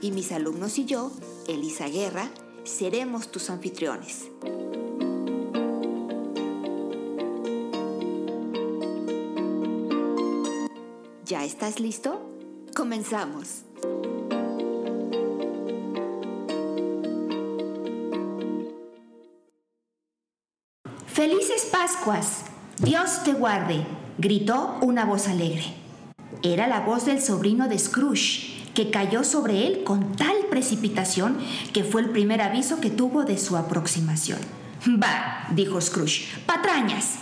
y mis alumnos y yo, Elisa Guerra, seremos tus anfitriones. ¿Ya estás listo? Comenzamos. Felices Pascuas. Dios te guarde, gritó una voz alegre. Era la voz del sobrino de Scrooge, que cayó sobre él con tal precipitación que fue el primer aviso que tuvo de su aproximación. Bah, dijo Scrooge, patrañas.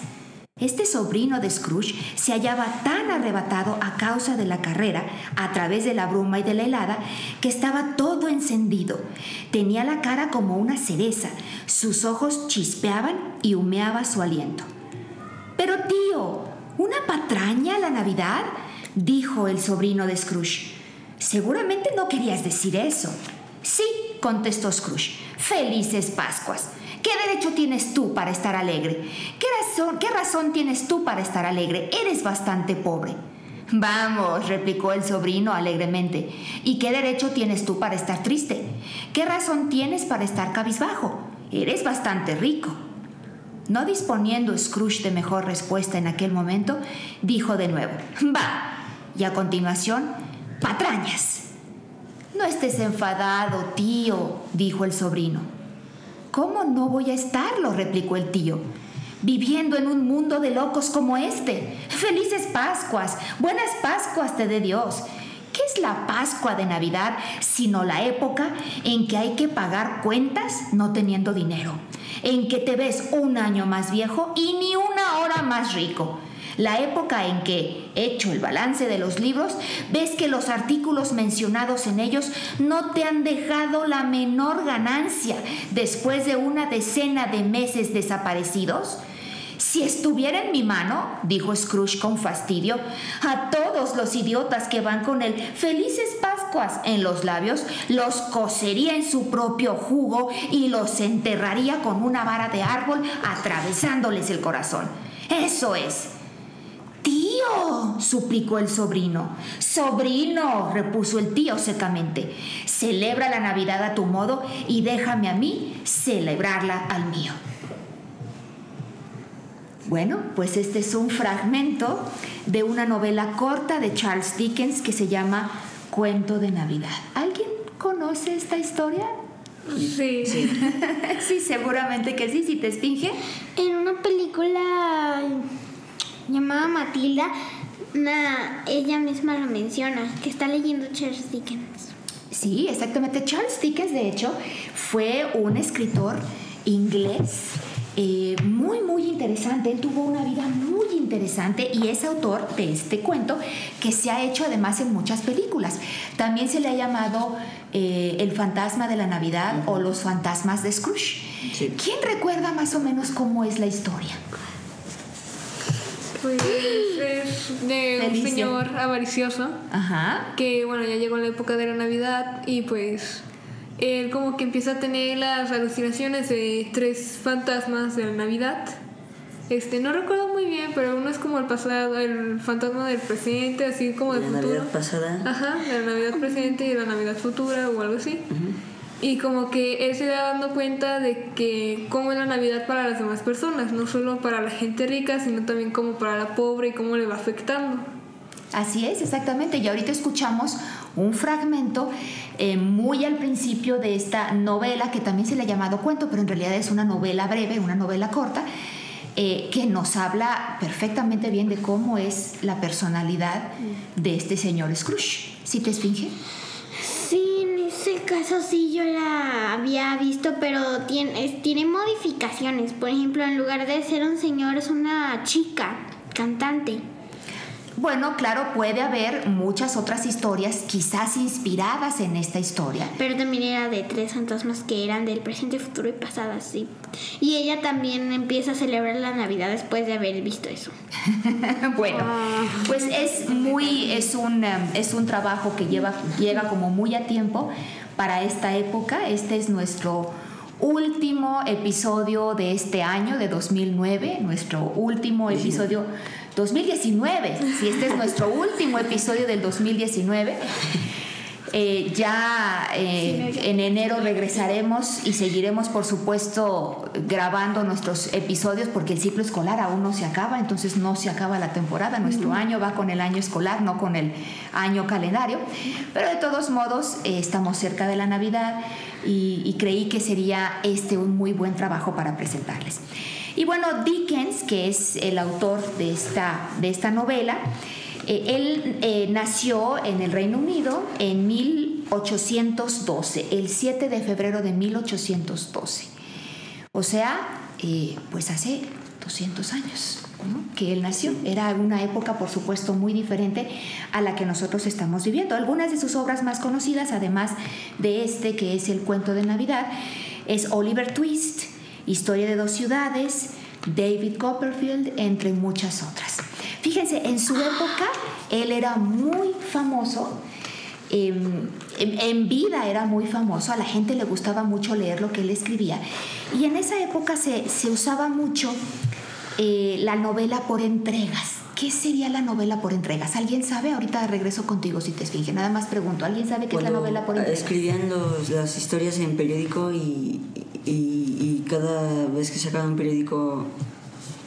Este sobrino de Scrooge se hallaba tan arrebatado a causa de la carrera, a través de la bruma y de la helada, que estaba todo encendido. Tenía la cara como una cereza, sus ojos chispeaban y humeaba su aliento. Pero tío, ¿una patraña la Navidad? dijo el sobrino de Scrooge. Seguramente no querías decir eso. Sí, contestó Scrooge. Felices Pascuas. ¿Qué derecho tienes tú para estar alegre? ¿Qué razón, ¿Qué razón tienes tú para estar alegre? Eres bastante pobre. Vamos, replicó el sobrino alegremente. ¿Y qué derecho tienes tú para estar triste? ¿Qué razón tienes para estar cabizbajo? Eres bastante rico. No disponiendo Scrooge de mejor respuesta en aquel momento, dijo de nuevo, va. Y a continuación, patrañas. No estés enfadado, tío, dijo el sobrino. ¿Cómo no voy a estarlo? replicó el tío. Viviendo en un mundo de locos como este. Felices Pascuas, buenas Pascuas te dé Dios. ¿Qué es la Pascua de Navidad sino la época en que hay que pagar cuentas no teniendo dinero? En que te ves un año más viejo y ni una hora más rico. La época en que, hecho el balance de los libros, ves que los artículos mencionados en ellos no te han dejado la menor ganancia después de una decena de meses desaparecidos. Si estuviera en mi mano, dijo Scrooge con fastidio, a todos los idiotas que van con el Felices Pascuas en los labios, los cosería en su propio jugo y los enterraría con una vara de árbol atravesándoles el corazón. Eso es. Tío, suplicó el sobrino. Sobrino, repuso el tío secamente, celebra la Navidad a tu modo y déjame a mí celebrarla al mío. Bueno, pues este es un fragmento de una novela corta de Charles Dickens que se llama Cuento de Navidad. ¿Alguien conoce esta historia? Sí. Sí, seguramente que sí, si te esfinge. En una película llamada Matilda, ella misma lo menciona, que está leyendo Charles Dickens. Sí, exactamente. Charles Dickens, de hecho, fue un escritor inglés eh, muy, muy interesante. Él tuvo una vida muy interesante y es autor de este cuento que se ha hecho además en muchas películas. También se le ha llamado eh, El fantasma de la Navidad o Los fantasmas de Scrooge. ¿Quién recuerda más o menos cómo es la historia? Pues es de un señor avaricioso Ajá. que, bueno, ya llegó la época de la Navidad y pues él como que empieza a tener las alucinaciones de tres fantasmas de la Navidad. Este, no recuerdo muy bien, pero uno es como el pasado, el fantasma del presente, así como del la futuro. Navidad pasada. Ajá, la Navidad presente y la Navidad futura o algo así. Y como que él se va dando cuenta de que cómo es la Navidad para las demás personas, no solo para la gente rica, sino también como para la pobre y cómo le va afectando. Así es, exactamente. Y ahorita escuchamos un fragmento eh, muy al principio de esta novela, que también se le ha llamado cuento, pero en realidad es una novela breve, una novela corta, eh, que nos habla perfectamente bien de cómo es la personalidad de este señor Scrooge. ¿Sí te esfinge? Ese caso sí yo la había visto, pero tiene, tiene modificaciones. Por ejemplo, en lugar de ser un señor, es una chica cantante. Bueno, claro, puede haber muchas otras historias quizás inspiradas en esta historia. Pero también era de tres fantasmas que eran del presente, futuro y pasado, sí. Y ella también empieza a celebrar la Navidad después de haber visto eso. bueno, pues es muy, es un, um, es un trabajo que lleva, llega como muy a tiempo para esta época. Este es nuestro último episodio de este año, de 2009, nuestro último episodio 2019, si este es nuestro último episodio del 2019. Eh, ya eh, en enero regresaremos y seguiremos, por supuesto, grabando nuestros episodios porque el ciclo escolar aún no se acaba, entonces no se acaba la temporada. Nuestro año va con el año escolar, no con el año calendario. Pero de todos modos, eh, estamos cerca de la Navidad y, y creí que sería este un muy buen trabajo para presentarles. Y bueno, Dickens, que es el autor de esta, de esta novela, eh, él eh, nació en el Reino Unido en 1812, el 7 de febrero de 1812. O sea, eh, pues hace 200 años que él nació. Era una época, por supuesto, muy diferente a la que nosotros estamos viviendo. Algunas de sus obras más conocidas, además de este, que es el cuento de Navidad, es Oliver Twist, Historia de dos ciudades, David Copperfield, entre muchas otras. Fíjense, en su época él era muy famoso. Em, en, vida era muy famoso, a la gente le gustaba mucho leer lo que él escribía. Y en esa época se, usaba mucho eh, la novela por entregas. ¿Qué sería la novela por entregas? ¿Alguien sabe? Ahorita regreso contigo si te finge. Nada más pregunto. ¿Alguien sabe qué es la novela por entregas? Escribían las historias en periódico y, y, cada vez que sacaban un periódico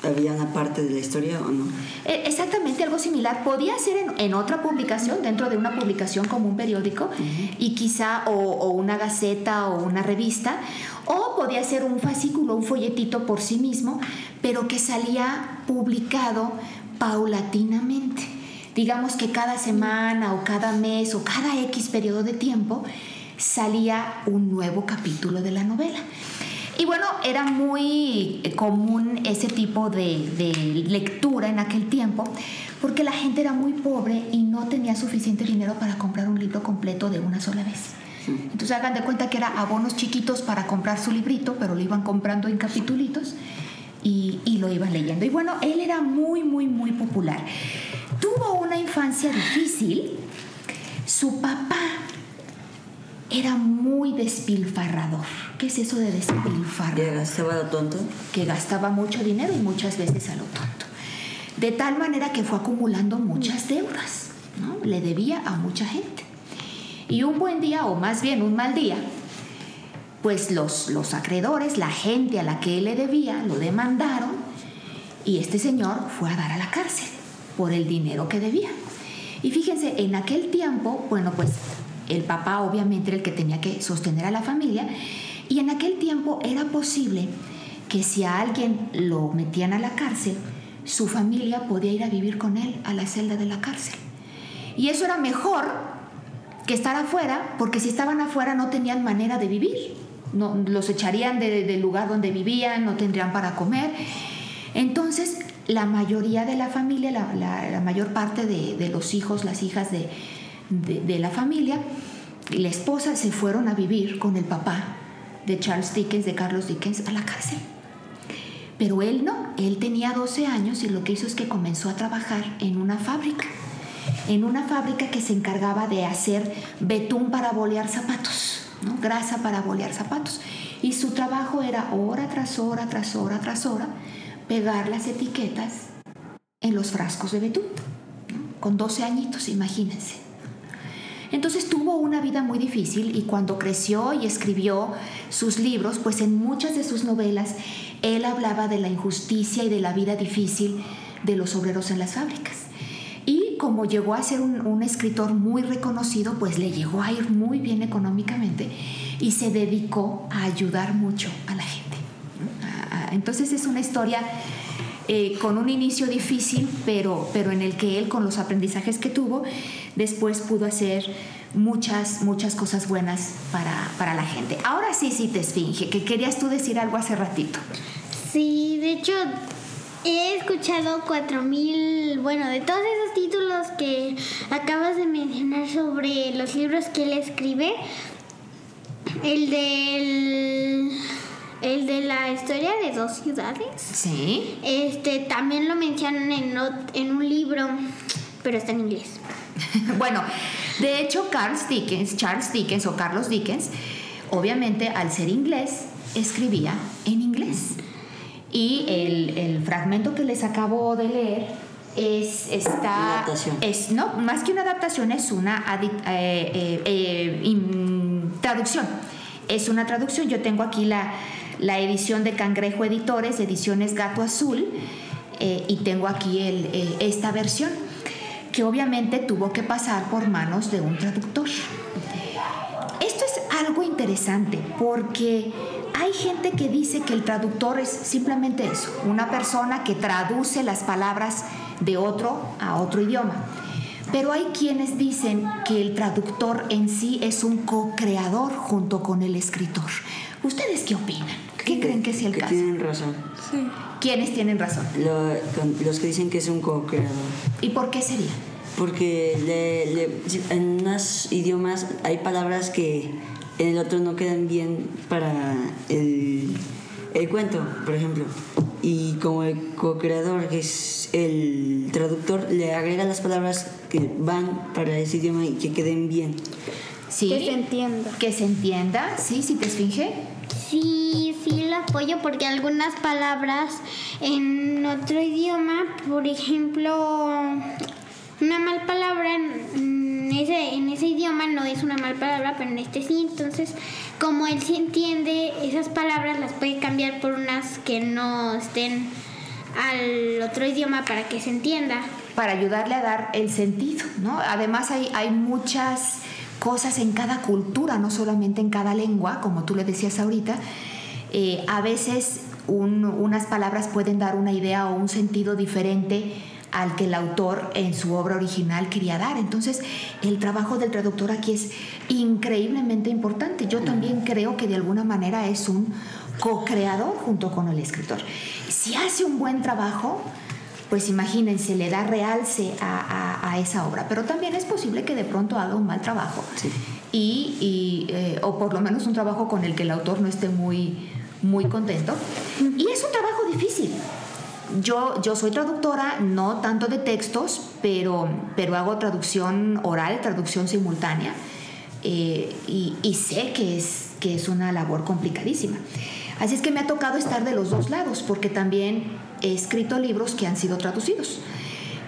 había una parte de la historia o no? E, exactamente, algo similar. Podía ser en, otra publicación, dentro de una publicación como un periódico, y quizá o, o, una gaceta o una revista, o podía ser un fascículo, un folletito por sí mismo, pero que salía publicado paulatinamente. Digamos que cada semana o cada mes o cada X periodo de tiempo salía un nuevo capítulo de la novela. Y bueno, era muy común ese tipo de, lectura en aquel tiempo porque la gente era muy pobre y no tenía suficiente dinero para comprar un libro completo de una sola vez. Entonces hagan de cuenta que era abonos chiquitos para comprar su librito, pero lo iban comprando en capitulitos y, y lo iban leyendo. Y bueno, él era muy, muy, muy popular. Tuvo una infancia difícil. Su papá era muy despilfarrador. ¿Qué es eso de despilfarrador? ¿Que gastaba lo tonto? Que gastaba mucho dinero y muchas veces a lo tonto. De tal manera que fue acumulando muchas deudas. ¿no? Le debía a mucha gente. Y un buen día, o más bien un mal día, pues los, los acreedores, la gente a la que él le debía, lo demandaron y este señor fue a dar a la cárcel por el dinero que debía. Y fíjense, en aquel tiempo, bueno, pues el papá obviamente era el que tenía que sostener a la familia y en aquel tiempo era posible que si a alguien lo metían a la cárcel, su familia podía ir a vivir con él a la celda de la cárcel. Y eso era mejor que estar afuera, porque si estaban afuera no tenían manera de vivir. No, los echarían del lugar donde vivían, no tendrían para comer. Entonces, la mayoría de la familia, la, mayor parte de los hijos, las hijas de, de, la familia y la esposa se fueron a vivir con el papá de Charles Dickens, de Carlos Dickens, a la cárcel. Pero él no, él tenía 12 años y lo que hizo es que comenzó a trabajar en una fábrica, en una fábrica que se encargaba de hacer betún para bolear zapatos, grasa para bolear zapatos. Y su trabajo era hora tras hora, tras hora, tras hora, pegar las etiquetas en los frascos de betún, con 12 añitos, imagínense. Entonces tuvo una vida muy difícil y cuando creció y escribió sus libros, pues en muchas de sus novelas él hablaba de la injusticia y de la vida difícil de los obreros en las fábricas. Y como llegó a ser un, escritor muy reconocido, pues le llegó a ir muy bien económicamente y se dedicó a ayudar mucho a la gente. Entonces es una historia eh, con un inicio difícil, pero, pero en el que él, con los aprendizajes que tuvo, después pudo hacer muchas, muchas cosas buenas para, para la gente. Ahora sí, sí te esfinge, que querías tú decir algo hace ratito. Sí, de hecho, he escuchado 4000, bueno, de todos esos títulos que acabas de mencionar sobre los libros que él escribe, el del el de la historia de dos ciudades, Sí. este también lo mencionan en, en un libro, pero está en inglés. bueno, de hecho, Charles Dickens, Charles Dickens o Carlos Dickens, obviamente al ser inglés, escribía en inglés. Y el, el fragmento que les acabo de leer es está Adaptación. es no más que una adaptación es una adi- eh, eh, eh, traducción es una traducción yo tengo aquí la, la edición de Cangrejo Editores ediciones Gato Azul eh, y tengo aquí eh, esta versión que obviamente tuvo que pasar por manos de un traductor esto es algo interesante porque hay gente que dice que el traductor es simplemente eso, una persona que traduce las palabras de otro a otro idioma. Pero hay quienes dicen que el traductor en sí es un co-creador junto con el escritor. ¿Ustedes qué opinan? ¿Qué creen que sea el que caso? tienen razón. Sí. ¿Quiénes tienen razón? Lo- con- los que dicen que es un co-creador. ¿Y por qué sería? Porque le- le- en unos idiomas hay palabras que en el otro no quedan bien para el, el cuento, por ejemplo. Y como el co-creador, que es el traductor, le agrega las palabras que van para ese idioma y que queden bien. ¿Sí? Que se entienda. Que se entienda, ¿sí? ¿Sí te esfinge? Sí, sí lo apoyo porque algunas palabras en otro idioma, por ejemplo, una mal palabra en ese, en ese idioma no es una mal palabra, pero en este sí. Entonces, como él sí entiende esas palabras, las puede cambiar por unas que no estén al otro idioma para que se entienda. para ayudarle a dar el sentido, ¿no? Además hay, hay muchas cosas en cada cultura, no solamente en cada lengua, como tú le decías ahorita. Eh, a veces un- unas palabras pueden dar una idea o un sentido diferente al que el autor en su obra original quería dar. Entonces, el trabajo del traductor aquí es increíblemente importante. Yo también creo que de alguna manera es un co-creador junto con el escritor. Si hace un buen trabajo, pues imagínense, le da realce a, a- a esa obra. Pero también es posible que de pronto haga un mal trabajo. Sí. Y, y, eh, o por lo menos un trabajo con el que el autor no esté muy, muy contento. Y es un trabajo difícil. Yo, yo soy traductora, no tanto de textos, pero, pero hago traducción oral, traducción simultánea. eh, y, y sé que es, que es una labor complicadísima. Así es que me ha tocado estar de los dos lados, porque también he escrito libros que han sido traducidos.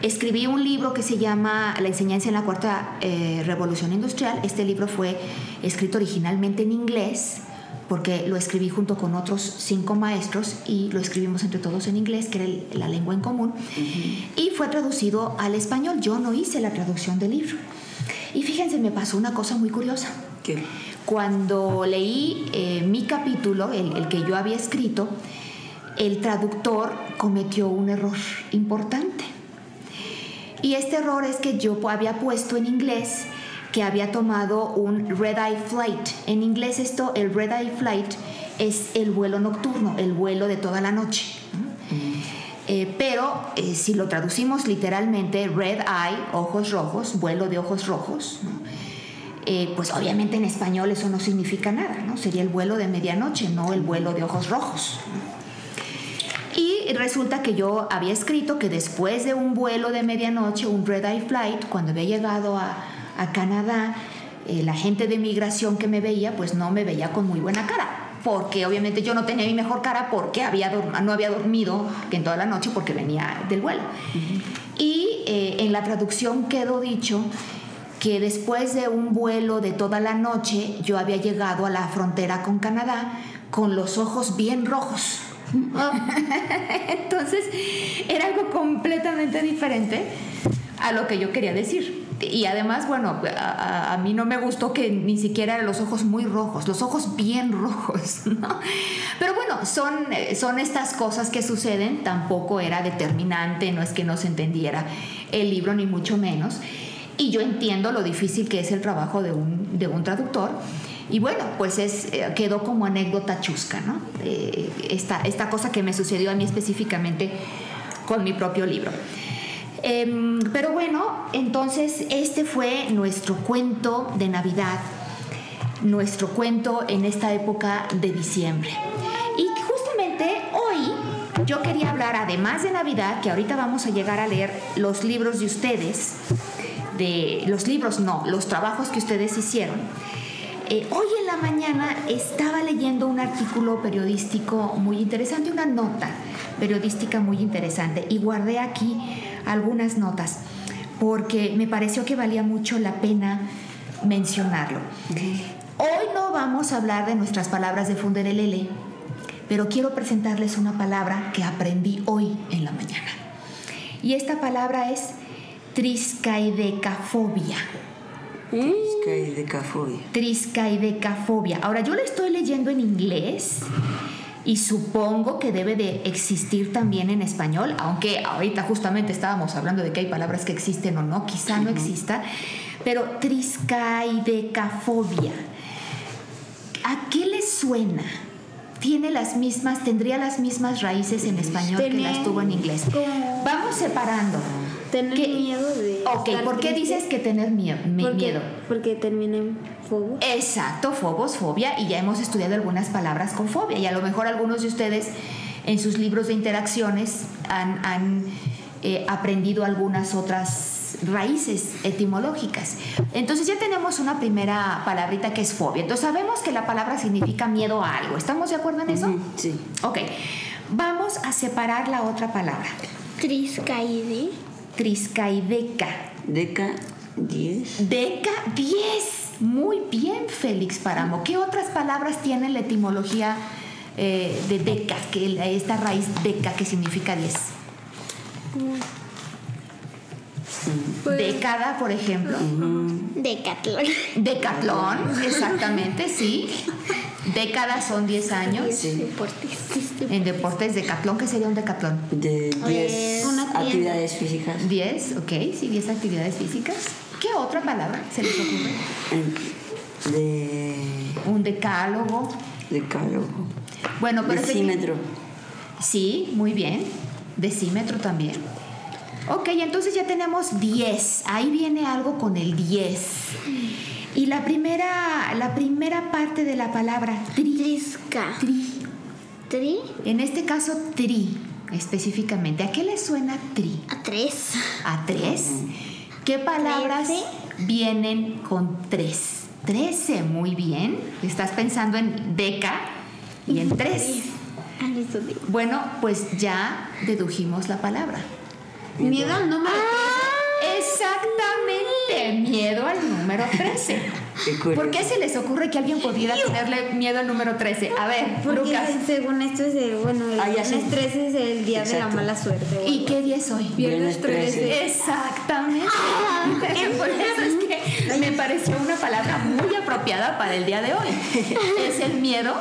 Escribí un libro que se llama La enseñanza en la cuarta eh, revolución industrial. Este libro fue escrito originalmente en inglés, porque lo escribí junto con otros cinco maestros y lo escribimos entre todos en inglés, que era el- la lengua en común, y fue traducido al español. Yo no hice la traducción del libro. Y fíjense, me pasó una cosa muy curiosa. ¿Qué? Cuando leí eh, mi capítulo, el, el que yo había escrito, el traductor cometió un error importante. Y este error es que yo había puesto en inglés que había tomado un red eye flight. En inglés esto, el red eye flight es el vuelo nocturno, el vuelo de toda la noche. ¿no? Eh, pero eh, si lo traducimos literalmente, red eye, ojos rojos, vuelo de ojos rojos, ¿no? Eh, pues obviamente en español eso no significa nada, ¿no? Sería el vuelo de medianoche, no el vuelo de ojos rojos. ¿no? Y resulta que yo había escrito que después de un vuelo de medianoche, un red eye flight, cuando había llegado a, a Canadá, eh, la gente de migración que me veía, pues no me veía con muy buena cara. Porque obviamente yo no tenía mi mejor cara porque había no había dormido que en toda la noche porque venía del vuelo. Y eh, en la traducción quedó dicho que después de un vuelo de toda la noche yo había llegado a la frontera con Canadá con los ojos bien rojos. Entonces era algo completamente diferente a lo que yo quería decir. Y además, bueno, a, mí no me gustó que ni siquiera los ojos muy rojos, los ojos bien rojos, ¿no? Pero bueno, son, son estas cosas que suceden, tampoco era determinante, no es que no se entendiera el libro, ni mucho menos. Y yo entiendo lo difícil que es el trabajo de un, de un traductor. Y bueno, pues es, eh, quedó como anécdota chusca, ¿no? Eh, esta, esta cosa que me sucedió a mí específicamente con mi propio libro. Em, pero bueno, entonces este fue nuestro cuento de Navidad, nuestro cuento en esta época de diciembre. Y justamente hoy yo quería hablar, además de Navidad, que ahorita vamos a llegar a leer los libros de ustedes, de los libros no, los trabajos que ustedes hicieron. Eh, hoy en la mañana estaba leyendo un artículo periodístico muy interesante, una nota periodística muy interesante y guardé aquí algunas notas porque me pareció que valía mucho la pena mencionarlo. Hoy no vamos a hablar de nuestras palabras de Funderelele, pero quiero presentarles una palabra que aprendí hoy en la mañana. Y esta palabra es triscaidecafobia. Triscaidecafobia. Triscaidecafobia. Ahora yo la estoy leyendo en inglés y supongo que debe de existir también en español, aunque ahorita justamente estábamos hablando de que hay palabras que existen o no, quizá no exista, pero triscaidecafobia. ¿A qué le suena? Tiene las mismas, tendría las mismas raíces en español que las tuvo en inglés. Vamos separando. Tener ¿Qué- miedo de. Ok, estar ¿por qué triste. dices que tener miedo? mi- Porque- miedo? Porque termina en fuego. Exacto, fobos, fobia, y ya hemos estudiado algunas palabras con fobia, y a lo mejor algunos de ustedes en sus libros de interacciones han, han, eh, aprendido algunas otras raíces etimológicas. Entonces ya tenemos una primera palabrita que es fobia. Entonces sabemos que la palabra significa miedo a algo. ¿Estamos de acuerdo en eso? Sí. Ok, vamos a separar la otra palabra. Triscaide. Triscaideca. Deca 10. Deca 10. Muy bien, Félix Paramo. ¿Qué otras palabras tienen la etimología eh, de deca? Que esta raíz deca que significa 10. Pues, Década, por ejemplo. Decatlón. Decatlón, exactamente, sí. Décadas son 10 años. Deportes. En deportes, decatlón, ¿qué sería un decatlón? De 10 una tienda. actividades físicas. 10, ok, sí, 10 actividades físicas. ¿Qué otra palabra se les ocurre? De. Un decálogo. Decálogo. Bueno, pero Decímetro. Sí, muy bien. Decímetro también. Ok, entonces ya tenemos 10. Ahí viene algo con el 10. Y la primera, la primera parte de la palabra tri, Trisca. tri. Tri. En este caso, tri, específicamente. ¿A qué le suena tri? A tres. ¿A tres? ¿Qué palabras Trece. vienen con tres? Trece, muy bien. Estás pensando en deca y en tres. Ah. Bueno, pues ya dedujimos la palabra. Miedo al número Exactamente, miedo al número 13. Qué curioso. ¿Por qué se les ocurre que alguien pudiera tenerle miedo al número 13? A ver, Porque Lucas. según esto es el, bueno, el Ah, sé. viernes 13 es el día de la Exacto. mala suerte. ¿Y qué día es hoy? Viernes 13. Exactamente. Por eso es que me pareció una palabra muy apropiada para el día de hoy. Es el miedo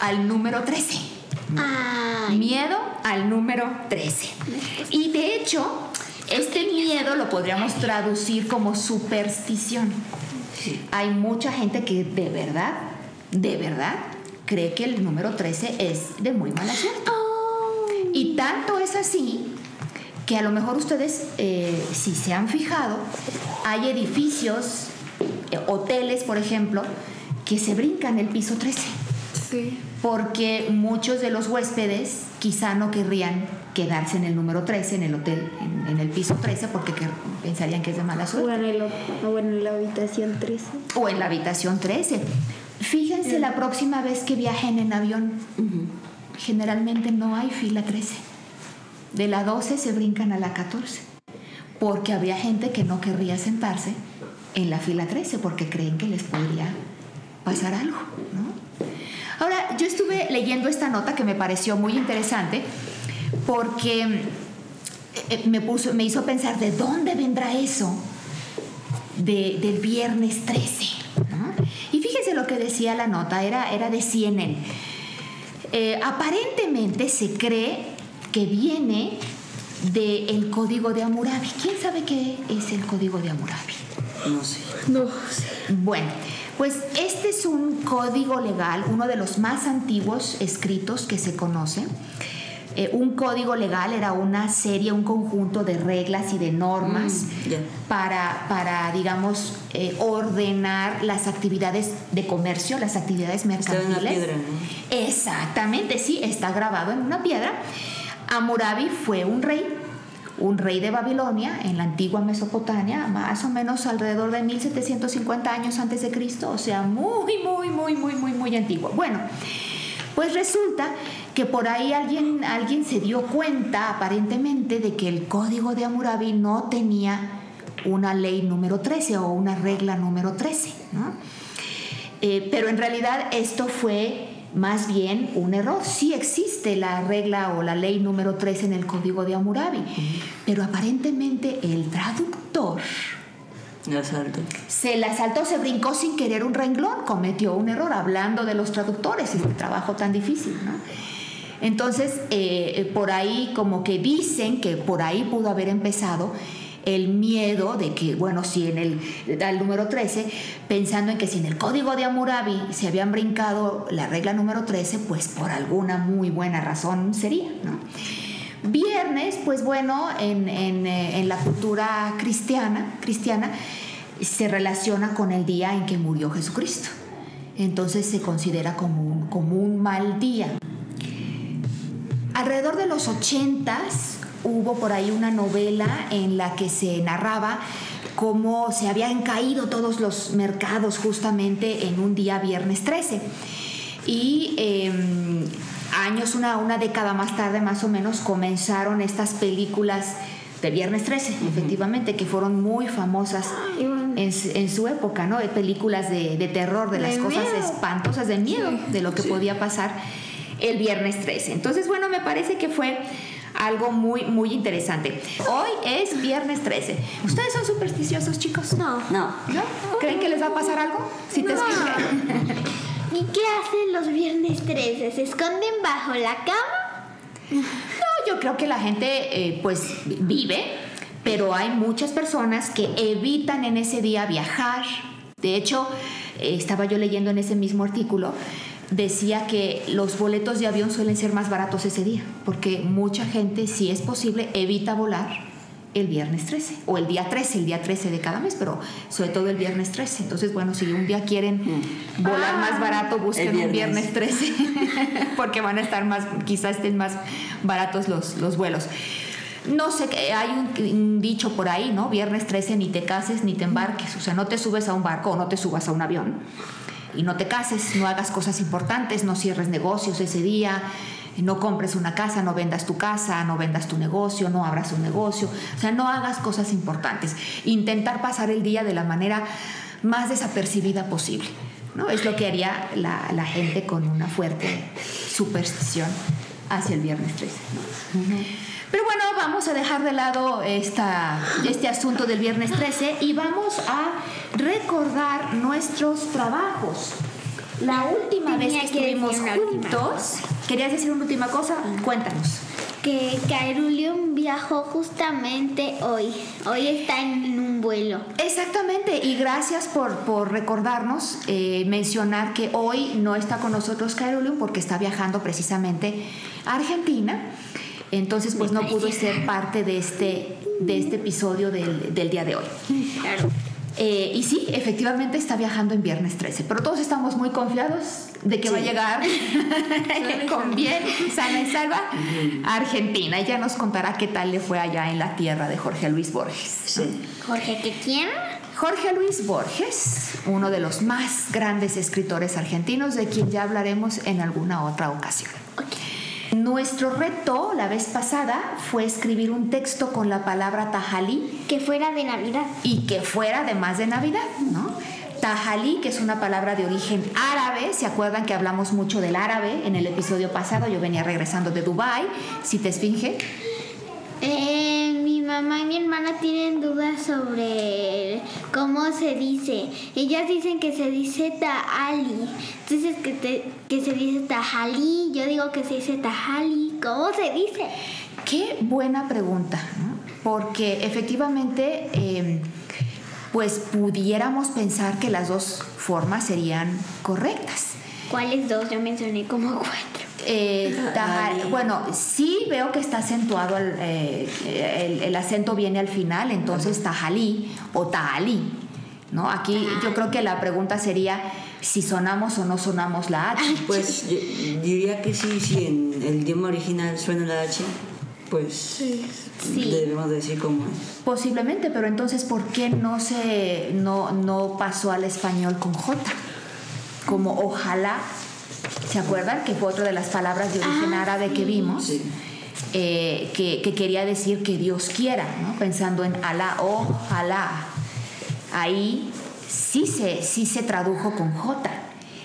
al número 13. Ay, Miedo al número 13. Y de hecho, este miedo lo podríamos traducir como superstición. Hay mucha gente que de verdad, de verdad, cree que el número 13 es de muy mala suerte. Y tanto es así que a lo mejor ustedes, eh, si se han fijado, hay edificios, eh, hoteles, por ejemplo, que se brincan el piso 13 Sí. porque muchos de los huéspedes quizá no querrían quedarse en el número 13, en el hotel, en, en el piso 13, porque que- pensarían que es de mala o suerte. en, el, o en la habitación 13. O en la habitación 13. Fíjense la próxima vez que viajen en avión, generalmente no hay fila 13. De la 12 se brincan a la 14, porque había gente que no querría sentarse en la fila 13 porque creen que les podría pasar algo, ¿no? Ahora, yo estuve leyendo esta nota que me pareció muy interesante porque eh, eh, me, puso, me hizo pensar de dónde vendrá eso de- del viernes 13. ¿no? Y fíjense lo que decía la nota, era, era de CNN. Eh, aparentemente se cree que viene del código de Hammurabi. ¿Quién sabe qué es el código de Hammurabi? No sé. No sé. Bueno, pues este es un código legal, uno de los más antiguos escritos que se conoce. Eh, un código legal era una serie, un conjunto de reglas y de normas Mm, para, para, digamos, eh, ordenar las actividades de comercio, las actividades Estaba en mercantiles. una piedra, ¿no? Exactamente, sí, está grabado en una piedra. Hammurabi fue un rey, un rey de Babilonia en la antigua Mesopotamia, más o menos alrededor de 1750 años antes de Cristo, o sea, muy, muy, muy, muy, muy, muy antiguo. Bueno, pues resulta que por ahí alguien, alguien se dio cuenta aparentemente de que el código de Hammurabi no tenía una ley número 13 o una regla número 13, ¿no? Eh, pero en realidad esto fue más bien un error. Sí existe la regla o la ley número 13 en el código de Hammurabi, pero aparentemente el traductor La se la saltó, se brincó sin querer un renglón, cometió un error hablando de los traductores, este trabajo tan difícil, ¿no? Entonces, eh, eh, por ahí como que dicen que por ahí pudo haber empezado el miedo de que, bueno, si en el, al número 13, pensando en que si en el código de Hammurabi se habían brincado la regla número 13, pues por alguna muy buena razón sería, ¿no? Viernes, pues bueno, en, en, eh, en la cultura cristiana, cristiana se relaciona con el día en que murió Jesucristo. Entonces se considera como un, como un mal día. Alrededor de los ochentas hubo por ahí una novela en la que se narraba cómo se habían caído todos los mercados justamente en un día viernes 13. Y eh, años, una, una década más tarde más o menos, comenzaron estas películas de Viernes 13, efectivamente, que fueron muy famosas en, su- en su época, ¿no? Películas de, de terror, de las cosas espantosas, de miedo, de lo que podía pasar el Viernes 13. Entonces, bueno, me parece que fue algo muy, muy interesante. Hoy es Viernes 13. ¿Ustedes son supersticiosos, chicos? No. No. ¿No? ¿Creen que les va a pasar algo? Si te. ¿Y qué hacen los viernes 13? ¿Se esconden bajo la cama? No, yo creo que la gente eh, pues vive, pero hay muchas personas que evitan en ese día viajar. De hecho, eh, estaba yo leyendo en ese mismo artículo, decía que los boletos de avión suelen ser más baratos ese día, porque mucha gente, si es posible, evita volar el viernes 13 o el día 13, el día 13 de cada mes, pero sobre todo el viernes 13. Entonces, bueno, si un día quieren volar más barato, busquen un viernes. viernes 13 porque van a estar más, quizás estén más baratos los, los vuelos. No sé, hay un, un dicho por ahí, ¿no? Viernes 13 ni te cases ni te embarques, o sea, no te subes a un barco o no te subas a un avión y no te cases, no hagas cosas importantes, no cierres negocios ese día, no compres una casa, no vendas tu casa, no vendas tu negocio, no abras un negocio, o sea, no hagas cosas importantes. Intentar pasar el día de la manera más desapercibida posible, ¿no? Es lo que haría la, la gente con una fuerte superstición hacia el viernes 13. ¿no? Pero bueno, vamos a dejar de lado esta, este asunto del viernes 13 y vamos a recordar nuestros trabajos. La última vez que que estuvimos juntos, ¿querías decir una última cosa? Cuéntanos. Que Caerulium viajó justamente hoy. Hoy está en un vuelo. Exactamente, y gracias por, por recordarnos, eh, mencionar que hoy no está con nosotros Caerulium porque está viajando precisamente a Argentina. Entonces, pues no pudo ser parte de este, de este episodio del, del día de hoy. Claro. Eh, y sí, efectivamente está viajando en viernes 13, pero todos estamos muy confiados de que va a llegar con bien, sana y salva a Argentina. Ya nos contará qué tal le fue allá en la tierra de Jorge Luis Borges. Sí. Jorge, ¿qué quién? Jorge Luis Borges, uno de los más grandes escritores argentinos, de quien ya hablaremos en alguna otra ocasión. Nuestro reto la vez pasada fue escribir un texto con la palabra tajalí Que fuera de Navidad. y que fuera además de Navidad, ¿no? Tajalí, que es una palabra de origen árabe, ¿se acuerdan que hablamos mucho del árabe en el episodio pasado? Yo venía regresando de Dubai, si te esfinge. Eh, mi mamá y mi hermana tienen dudas sobre cómo se dice. Ellas dicen que se dice Tahali. Entonces que, te- que se dice Tajali. Yo digo que se dice Tajali. ¿Cómo se dice? Qué buena pregunta, ¿no? Porque efectivamente, eh, pues pudiéramos pensar que las dos formas serían correctas. ¿Cuáles dos? Yo mencioné como cuatro. Eh, taja- bueno, sí veo que está acentuado, el, eh, el- el acento viene al final, entonces tajalí o tajalí. ¿no? Aquí yo creo que la pregunta sería si sonamos o no sonamos la H. Pues yo diría que sí, si en el idioma original suena la H, pues Sí. Sí. debemos decir cómo es. Posiblemente, pero entonces ¿por qué no se no, no pasó al español con J? Como ojalá, ¿se acuerdan? Que fue otra de las palabras de origen Ah, árabe que vimos, Sí. eh, que, que quería decir que Dios quiera, ¿no? Pensando en Alá, ojalá. Ahí sí se, sí se tradujo con J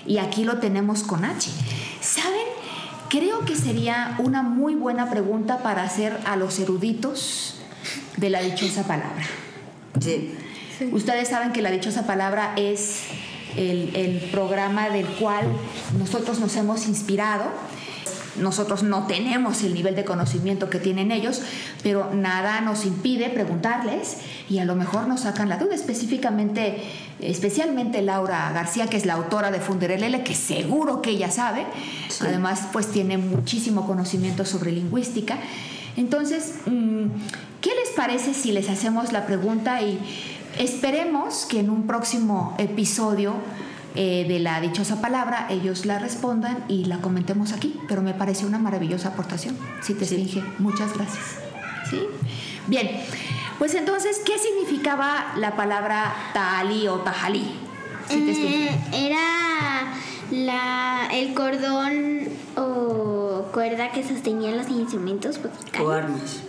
y aquí lo tenemos con H. ¿Saben? Creo que sería una muy buena pregunta para hacer a los eruditos de la dichosa palabra. Sí. Ustedes saben que la dichosa palabra es el, el programa del cual nosotros nos hemos inspirado. Nosotros no tenemos el nivel de conocimiento que tienen ellos, pero nada nos impide preguntarles y a lo mejor nos sacan la duda, específicamente, especialmente Laura García, que es la autora de Funderelele, que seguro que ella sabe. Sí. Además, pues tiene muchísimo conocimiento sobre lingüística. Entonces, mm, ¿qué les parece si les hacemos la pregunta y esperemos que en un próximo episodio eh, de la dichosa palabra ellos la respondan y la comentemos aquí? Pero me pareció una maravillosa aportación. Si te esfinge, muchas gracias. ¿Sí? Bien, pues entonces, ¿qué significaba la palabra taali o tajalí? Si. Eh, era la, el cordón o cuerda que sostenían los instrumentos musicales. O armas.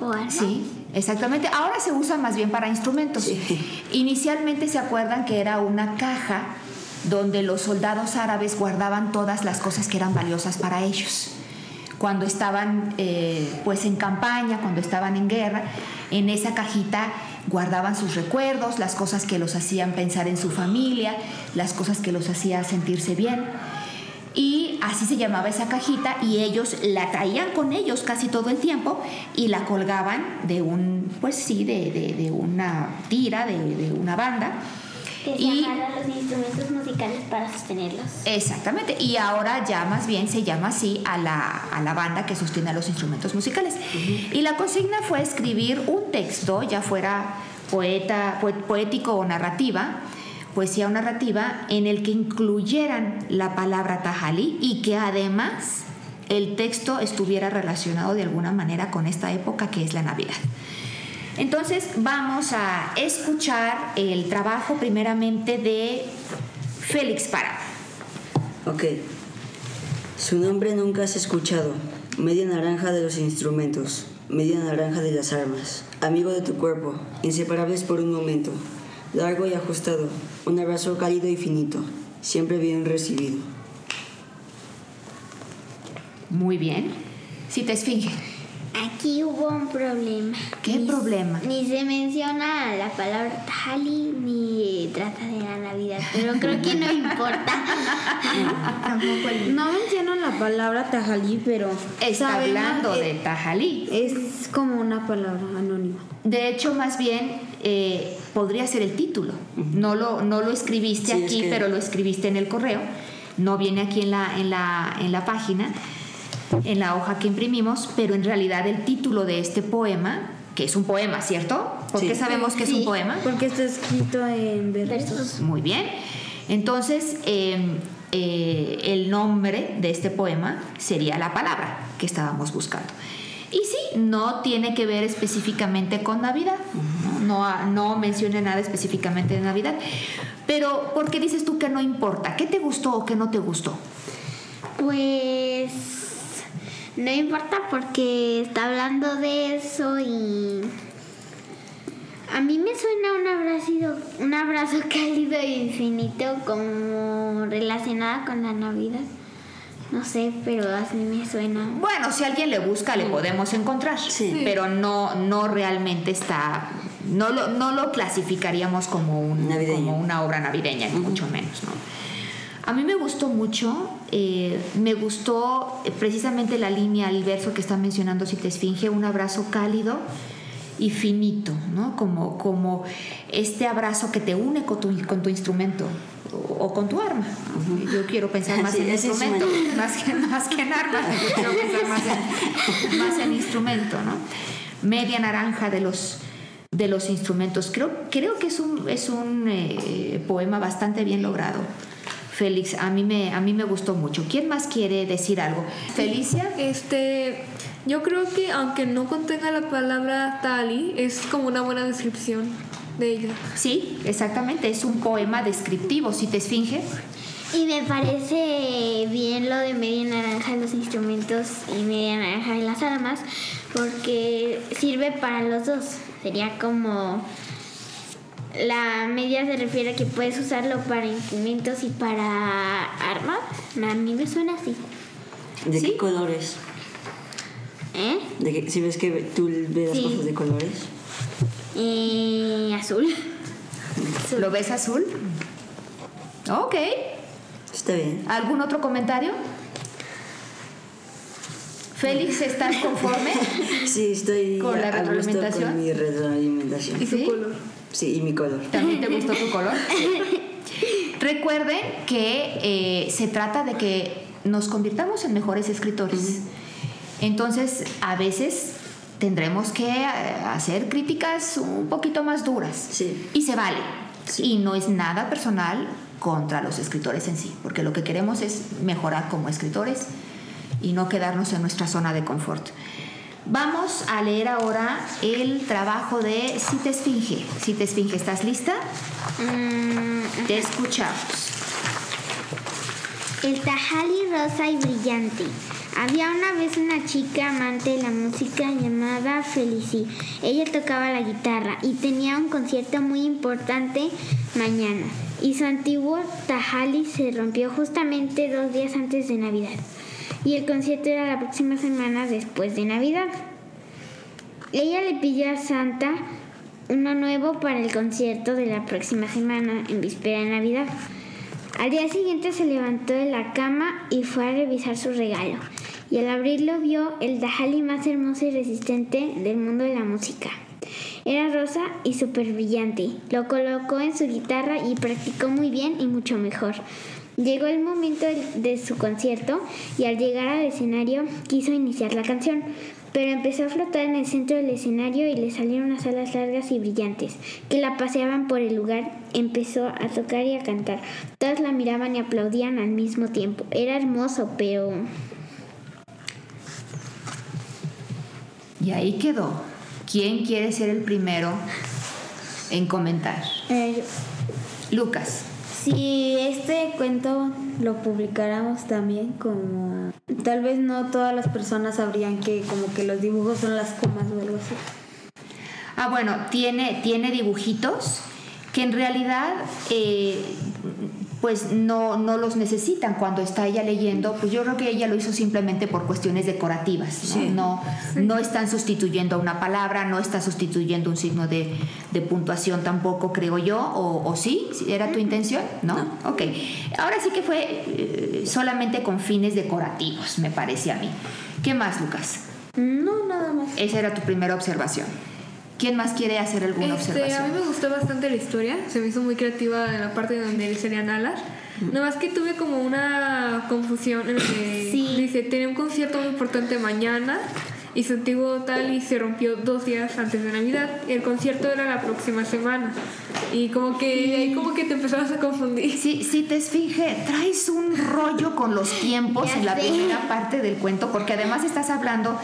O arma. Sí, exactamente. Ahora se usa más bien para instrumentos. Sí. Inicialmente se acuerdan que era una caja donde los soldados árabes guardaban todas las cosas que eran valiosas para ellos. Cuando estaban eh, pues en campaña, cuando estaban en guerra, en esa cajita guardaban sus recuerdos, las cosas que los hacían pensar en su familia, las cosas que los hacían sentirse bien. Y así se llamaba esa cajita y ellos la traían con ellos casi todo el tiempo y la colgaban de un, pues sí, de, de- de una tira, de, de una banda. Que se Y los instrumentos musicales para sostenerlos. Exactamente, y ahora ya más bien se llama así a la, a la banda que sostiene a los instrumentos musicales. Y la consigna fue escribir un texto, ya fuera poeta, poe- poético o narrativa, poesía o narrativa, en el que incluyeran la palabra tajalí y que además el texto estuviera relacionado de alguna manera con esta época que es la Navidad. Entonces vamos a escuchar el trabajo primeramente de Félix Parra. Ok. Su nombre nunca has escuchado. Media naranja de los instrumentos. Media naranja de las armas. Amigo de tu cuerpo. Inseparables por un momento. Largo y ajustado. Un abrazo cálido y finito. Siempre bien recibido. Muy bien. Si te esfinge. Aquí hubo un problema. ¿Qué Ni- problema? Ni se menciona la palabra Tajali ni trata de la Navidad, pero creo que no importa. Tampoco No mencionan la palabra tajalí, pero Está hablando de tajalí. Es como una palabra anónima. De hecho, más bien eh, podría ser el título. No lo, no lo escribiste Sí, es aquí, que- pero lo escribiste en el correo. No viene aquí en la, en la, en la página, en la hoja que imprimimos, pero en realidad el título de este poema, que es un poema, ¿cierto? ¿Por qué Sí. sabemos que es un poema? Porque está escrito en versos. Versos. Muy bien. Entonces, eh, eh, el nombre de este poema sería la palabra que estábamos buscando. Y sí, no tiene que ver específicamente con Navidad. No, no, no menciona nada específicamente de Navidad. Pero, ¿por qué dices tú que no importa? ¿Qué te gustó o qué no te gustó? Pues no importa porque está hablando de eso y a mí me suena un abrazo, un abrazo cálido e infinito como relacionada con la Navidad. No sé, pero así me suena. Bueno, si alguien le busca, le podemos encontrar. Sí. Pero no, no realmente está. No lo, no lo clasificaríamos como, un, como una obra navideña, ni mucho menos, ¿no? A mí me gustó mucho, eh, me gustó eh, precisamente la línea, el verso que está mencionando Si te esfinge, un abrazo cálido y finito, ¿no? Como, como este abrazo que te une con tu, con tu instrumento. o, o con tu arma. Yo quiero pensar más Sí, en instrumento, más que, más que en arma. Yo quiero pensar más en, más en instrumento, ¿no? Media naranja de los de los instrumentos. Creo, creo que es un, es un eh, poema bastante bien logrado. Félix, a mí, me, a mí me gustó mucho. ¿Quién más quiere decir algo? Felicia. Este, yo creo que aunque no contenga la palabra tali, es como una buena descripción de ella. Sí, exactamente. Es un poema descriptivo. Si te esfinge, Y me parece bien lo de media naranja en los instrumentos y media naranja en las armas, porque sirve para los dos. Sería como la media se refiere a que puedes usarlo para instrumentos y para armas. A mí me suena así. ¿De Sí. qué colores? ¿Eh? ¿De qué, si ves que tú ves las cosas de colores. Eh, azul. ¿lo ves azul? Ok. Está bien. ¿Algún otro comentario? Félix, ¿estás conforme? Sí, estoy ¿Con la retroalimentación? con mi retroalimentación. Y su ¿Sí? color. Sí, y mi color. ¿También te gustó tu color? Recuerden que eh, se trata de que nos convirtamos en mejores escritores. Entonces, a veces tendremos que eh, hacer críticas un poquito más duras. Sí. Y se vale. Sí. Y no es nada personal contra los escritores en sí, porque lo que queremos es mejorar como escritores y no quedarnos en nuestra zona de confort. Vamos a leer ahora el trabajo de Si te esfinge. Si te esfinge, ¿estás lista? Mm, Te escuchamos. El Tajali rosa y brillante. Había una vez una chica amante de la música llamada Felici. Ella tocaba la guitarra y tenía un concierto muy importante mañana. Y su antiguo Tajali se rompió justamente dos días antes de Navidad. Y el concierto era la próxima semana después de Navidad. Ella le pidió a Santa uno nuevo para el concierto de la próxima semana en víspera de Navidad. Al día siguiente se levantó de la cama y fue a revisar su regalo. Y al abrirlo vio el Dajali más hermoso y resistente del mundo de la música. Era rosa y súper brillante. Lo colocó en su guitarra y practicó muy bien y mucho mejor. Llegó el momento de- su concierto y al llegar al escenario quiso iniciar la canción, pero empezó a flotar en el centro del escenario y le salieron unas alas largas y brillantes que la paseaban por el lugar. Empezó a tocar y a cantar. Todas la miraban y aplaudían al mismo tiempo. Era hermoso, pero Y ahí quedó. ¿Quién quiere ser el primero en comentar? Eh, Lucas. Si este cuento lo publicáramos también como tal vez no todas las personas sabrían que como que los dibujos son las comas o algo así. Ah, bueno, tiene, tiene dibujitos que en realidad eh, pues no, no los necesitan cuando está ella leyendo, pues yo creo que ella lo hizo simplemente por cuestiones decorativas, ¿no? No, no están sustituyendo una palabra, no está sustituyendo un signo de, de puntuación tampoco, creo yo, o, o sí, ¿era tu intención? ¿No? Ok. Ahora sí que fue eh, solamente con fines decorativos, me parece a mí. ¿Qué más, Lucas? No, nada más. Esa era tu primera observación. ¿Quién más quiere hacer alguna Este, a observación? mí me gustó bastante la historia, se me hizo muy creativa en la parte donde le serían alas. Nada más que tuve como una confusión en que Sí. dice, tenía un concierto muy importante mañana y su antiguo tal y se rompió dos días antes de Navidad. Y el concierto era la próxima semana. Y como que ahí como que te empezabas a confundir. Si, si te esfinge, traes un rollo con los tiempos Ya en la sé. primera parte del cuento, porque además estás hablando,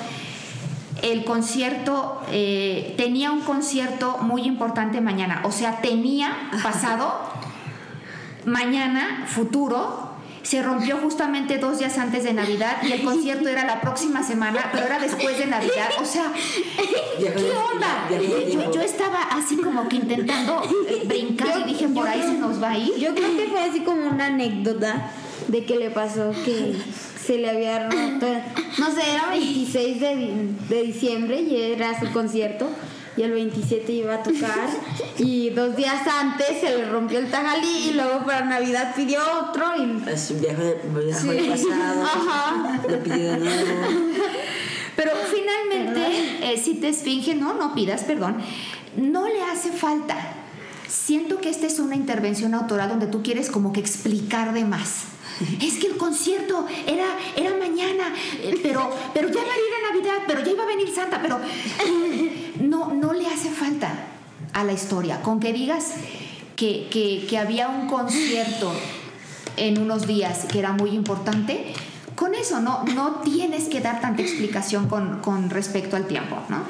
el concierto, eh, tenía un concierto muy importante mañana, o sea, tenía pasado, mañana, futuro, se rompió justamente dos días antes de Navidad y el concierto era la próxima semana, pero era después de Navidad, o sea, ¿qué onda? Yo, estaba así como que intentando brincar y dije, por ahí se nos va a ir. Yo creo que fue así como una anécdota de que le pasó que se le había roto. No sé, era 26 de, de diciembre y era su concierto. Y el 27 iba a tocar. Y dos días antes se le rompió el tajalí. Y luego para Navidad pidió otro. Y Es un viaje al pasado. Ajá. Lo pidió de nuevo. Pero finalmente, eh, si te esfinge, no, no pidas perdón, no le hace falta. siento que esta es una intervención autoral donde tú quieres como que explicar de más. Es que el concierto era, era mañana, eh, pero, pero ya va a ir a Navidad, pero ya iba a venir Santa, pero no, no le hace falta a la historia. Con que digas que, que había un concierto en unos días que era muy importante, con eso no, no tienes que dar tanta explicación con, con respecto al tiempo, ¿no?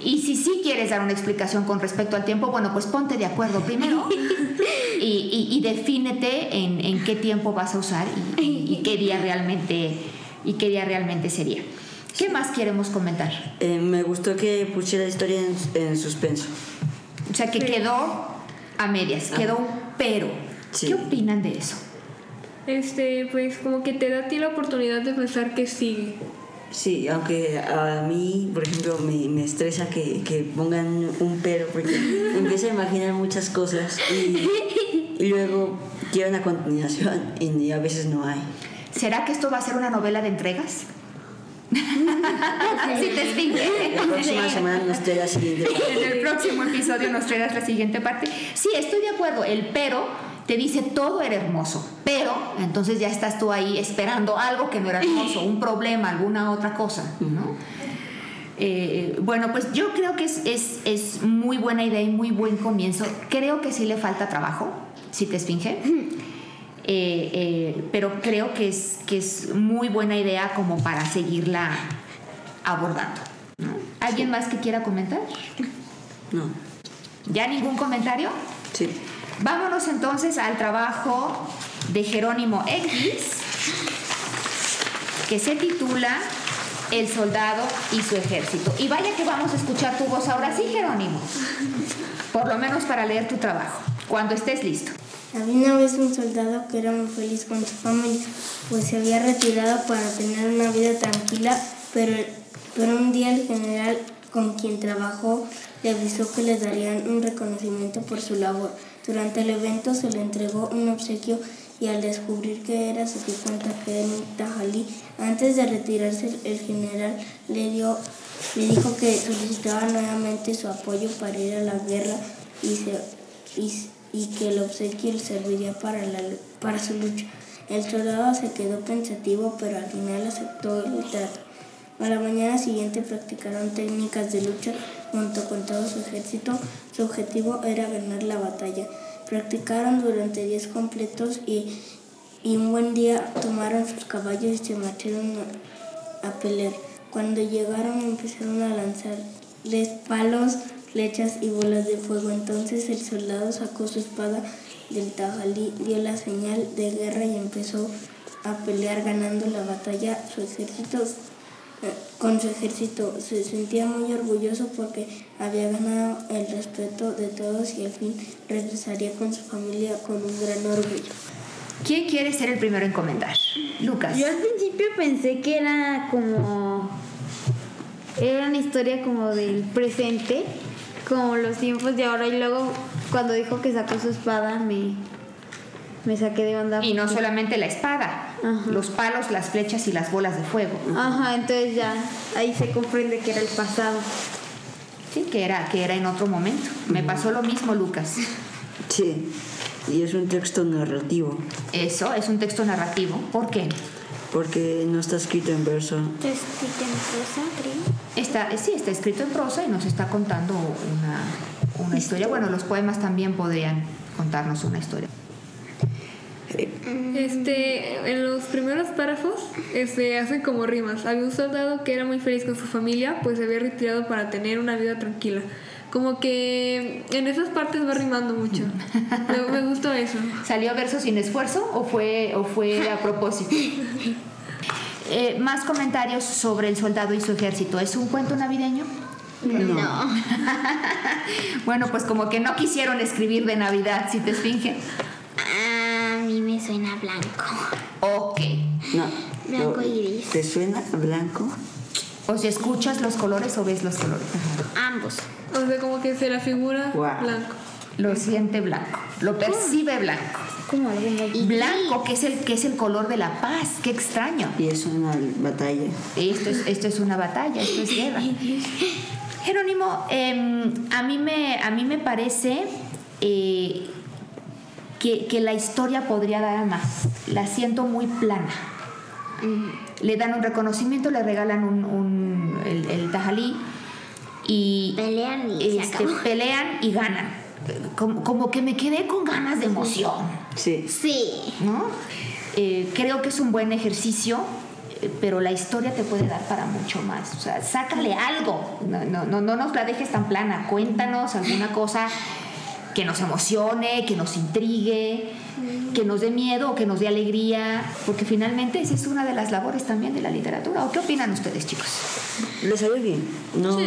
Y si sí quieres dar una explicación con respecto al tiempo, bueno, pues ponte de acuerdo primero y, y, y defínete en, en, qué tiempo vas a usar y, y, qué día realmente y qué día realmente sería. ¿Qué más queremos comentar? Eh, me gustó que pusiera la historia en, en suspenso. O sea, que quedó a medias, quedó un pero. Sí. ¿Qué opinan de eso? Este, pues como que te da a ti la oportunidad de pensar que sigue. Sí, aunque a mí, por ejemplo, me, me estresa que, que pongan un pero, porque empiezo a imaginar muchas cosas y, y luego quiero una continuación y a veces no hay. ¿Será que esto va a ser una novela de entregas? sí, te expliqué. La próxima semana nos trae la siguiente parte. En el próximo episodio nos traerás la siguiente parte. Sí, estoy de acuerdo. El pero te dice todo era hermoso, pero entonces ya estás tú ahí esperando algo que no era hermoso, un problema, alguna otra cosa, ¿no? Eh, bueno, pues yo creo que es, es, es, muy buena idea y muy buen comienzo. Creo que sí le falta trabajo, si te esfinge. Eh, eh, pero creo que es, que es muy buena idea como para seguirla abordando. ¿no? ¿Alguien más que quiera comentar? No. ¿Ya ningún comentario? Sí. Vámonos entonces al trabajo de Jerónimo X, que se titula El soldado y su ejército. Y vaya que vamos a escuchar tu voz ahora sí, Jerónimo. Por lo menos para leer tu trabajo, cuando estés listo. Había una vez un soldado que era muy feliz con su familia, pues se había retirado para tener una vida tranquila, pero, pero un día el general con quien trabajó le avisó que le darían un reconocimiento por su labor. Durante el evento se le entregó un obsequio y al descubrir que era se dio cuenta que era tajalí. Antes de retirarse el general le, dio, le dijo que solicitaba nuevamente su apoyo para ir a la guerra y, se, y, que el obsequio serviría para, la, para su lucha. El soldado se quedó pensativo pero al final aceptó el trato. A la mañana siguiente practicaron técnicas de lucha junto con todo su ejército. Su objetivo era ganar la batalla. Practicaron durante días completos y, y un buen día tomaron sus caballos y se marcharon a, pelear. Cuando llegaron empezaron a lanzarles palos, flechas y bolas de fuego. Entonces el soldado sacó su espada del tajalí, dio la señal de guerra y empezó a pelear ganando la batalla. Su ejército con su ejército. Se sentía muy orgulloso porque había ganado el respeto de todos y al fin regresaría con su familia con un gran orgullo. ¿Quién quiere ser el primero en comentar? Lucas. Yo al principio pensé que era como. Era una historia como del presente, como los tiempos de ahora, y luego cuando dijo que sacó su espada me, me saqué de onda. Y no solamente la espada, Ajá. los palos, las flechas y las bolas de fuego. Ajá, entonces ya ahí se comprende que era el pasado. Sí, que era, que era en otro momento. Me pasó lo mismo, Lucas. Sí. Y es un texto narrativo, Eso es un texto narrativo. ¿Por qué? porque no está escrito en verso. Está escrito en prosa, creo. Está, sí, está escrito en prosa y nos está contando una, una historia. Bueno, los poemas también podrían contarnos una historia. Este, en los primeros párrafos este, hacen como rimas. Había un soldado que era muy feliz con su familia, pues se había retirado para tener una vida tranquila. Como que en esas partes va rimando mucho. Me, me gustó eso. ¿Salió verso sin esfuerzo o fue, o fue a propósito? Eh, más comentarios sobre el soldado y su ejército. ¿Es un cuento navideño? No. Bueno, pues como que no quisieron escribir de Navidad, si te esfinge. A mí me suena blanco. Ok. No. Blanco y gris. ¿Te suena blanco? O si escuchas los colores o ves los colores. Ambos. O sea, como que se la figura blanco. Lo siente blanco, lo percibe blanco. Algo muy- Blanco, que es el que es el color de la paz, qué extraño. Y es una batalla. Esto es, esto es una batalla, esto es guerra. Jerónimo, em, a, mí me, a mí me parece eh, que, que la historia podría dar más. La siento muy plana. Le dan un reconocimiento, le regalan un, un- el, el tajalí y Pelean y se este, acabó. pelean y ganan. Como, como que me quedé con ganas de emoción. Sí. Sí. ¿no? Eh, creo que es un buen ejercicio, eh, pero la historia te puede dar para mucho más. O sea, sácale algo. No, no, no, no nos la dejes tan plana. Cuéntanos alguna cosa que nos emocione, que nos intrigue, que nos dé miedo o que nos dé alegría, porque finalmente esa es una de las labores también de la literatura. ¿O qué opinan ustedes, chicos? Le salió bien. No,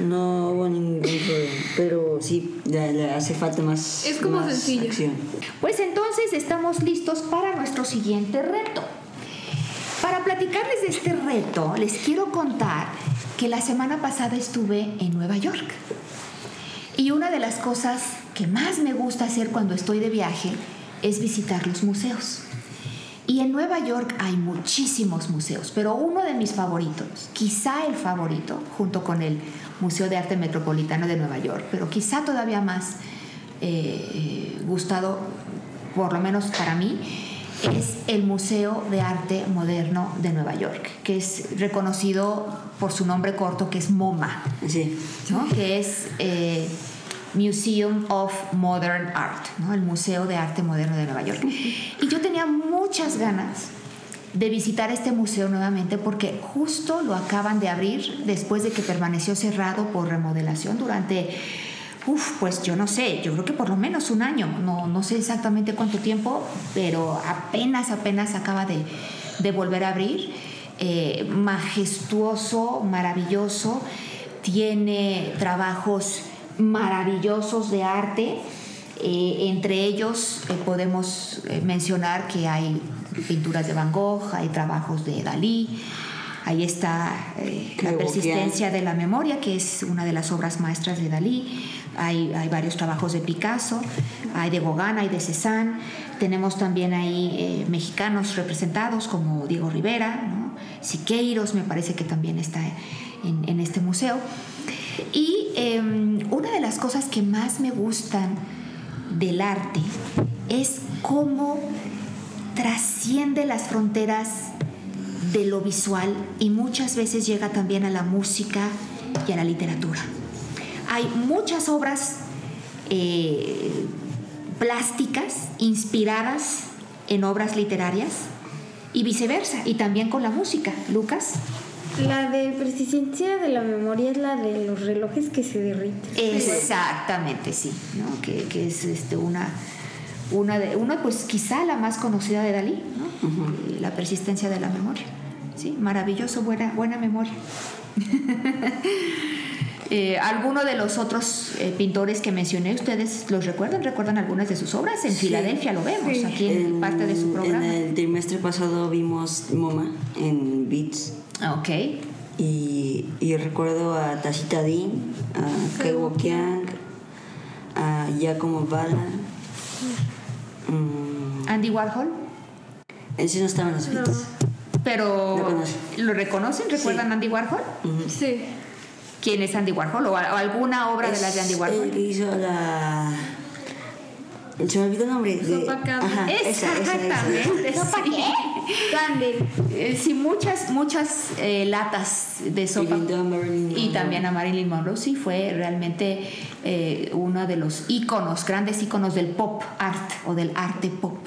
no hubo ningún problema. Pero sí, le, le hace falta más. Es como más sencillo. acción. Pues entonces estamos listos para nuestro siguiente reto. Para platicarles de este reto, les quiero contar que la semana pasada estuve en Nueva York. Y una de las cosas que más me gusta hacer cuando estoy de viaje es visitar los museos. Y en Nueva York hay muchísimos museos, pero uno de mis favoritos, quizá el favorito, junto con el Museo de Arte Metropolitano de Nueva York, pero quizá todavía más eh, gustado, por lo menos para mí, es el Museo de Arte Moderno de Nueva York, que es reconocido por su nombre corto, que es MoMA. Sí. ¿no? que es eh, Museum of Modern Art, ¿no? el Museo de Arte Moderno de Nueva York. Y yo tenía muchas ganas de visitar este museo nuevamente porque justo lo acaban de abrir después de que permaneció cerrado por remodelación durante, uf, pues yo no sé, yo creo que por lo menos un año, no, no sé exactamente cuánto tiempo, pero apenas, apenas acaba de, de volver a abrir. Eh, majestuoso, maravilloso, tiene trabajos maravillosos de arte. Eh, entre ellos eh, podemos eh, mencionar que hay pinturas de Van Gogh, hay trabajos de Dalí, ahí está eh, la persistencia de la memoria, que es una de las obras maestras de Dalí, hay, hay varios trabajos de Picasso, hay de Gauguin, hay de Cézanne, tenemos también ahí mexicanos representados como Diego Rivera, ¿no? Siqueiros me parece que también está en, en este museo. Y eh, una de las cosas que más me gustan del arte es cómo trasciende las fronteras de lo visual y muchas veces llega también a la música y a la literatura. Hay muchas obras eh, plásticas inspiradas en obras literarias y viceversa, y también con la música. Lucas. La de persistencia de la memoria es la de los relojes que se derriten. Exactamente, sí, ¿no? que, que es este, una, una, de, una, pues quizá la más conocida de Dalí, ¿no? La persistencia de la memoria. Sí, maravilloso, buena, buena memoria. Eh, ¿Alguno de los otros eh, pintores que mencioné, ustedes los recuerdan? ¿Recuerdan algunas de sus obras? En Filadelfia lo vemos, aquí en, parte de su programa. En el trimestre pasado vimos MoMA en Beats. Ah, Ok. Y, y recuerdo a Tacita Dean, a Keiwo Kiang, a Giacomo Bala. Mm, Andy Warhol. ese no estaba en los beats. Pero, Lo conozco. ¿lo reconocen? ¿Recuerdan a Andy Warhol? Sí. ¿Quién es Andy Warhol? ¿O, alguna obra de las de Andy Warhol? El que hizo la. Se me olvidó el nombre. de- Sopa. Ajá, esa, esa, esa. Exactamente. sí. Candle. Eh, sí, muchas, muchas eh, latas de sopa. pintó a Marilyn Y Monroe. también a Marilyn Monroe, sí, fue realmente eh, uno de los íconos, grandes íconos del pop art o del arte pop.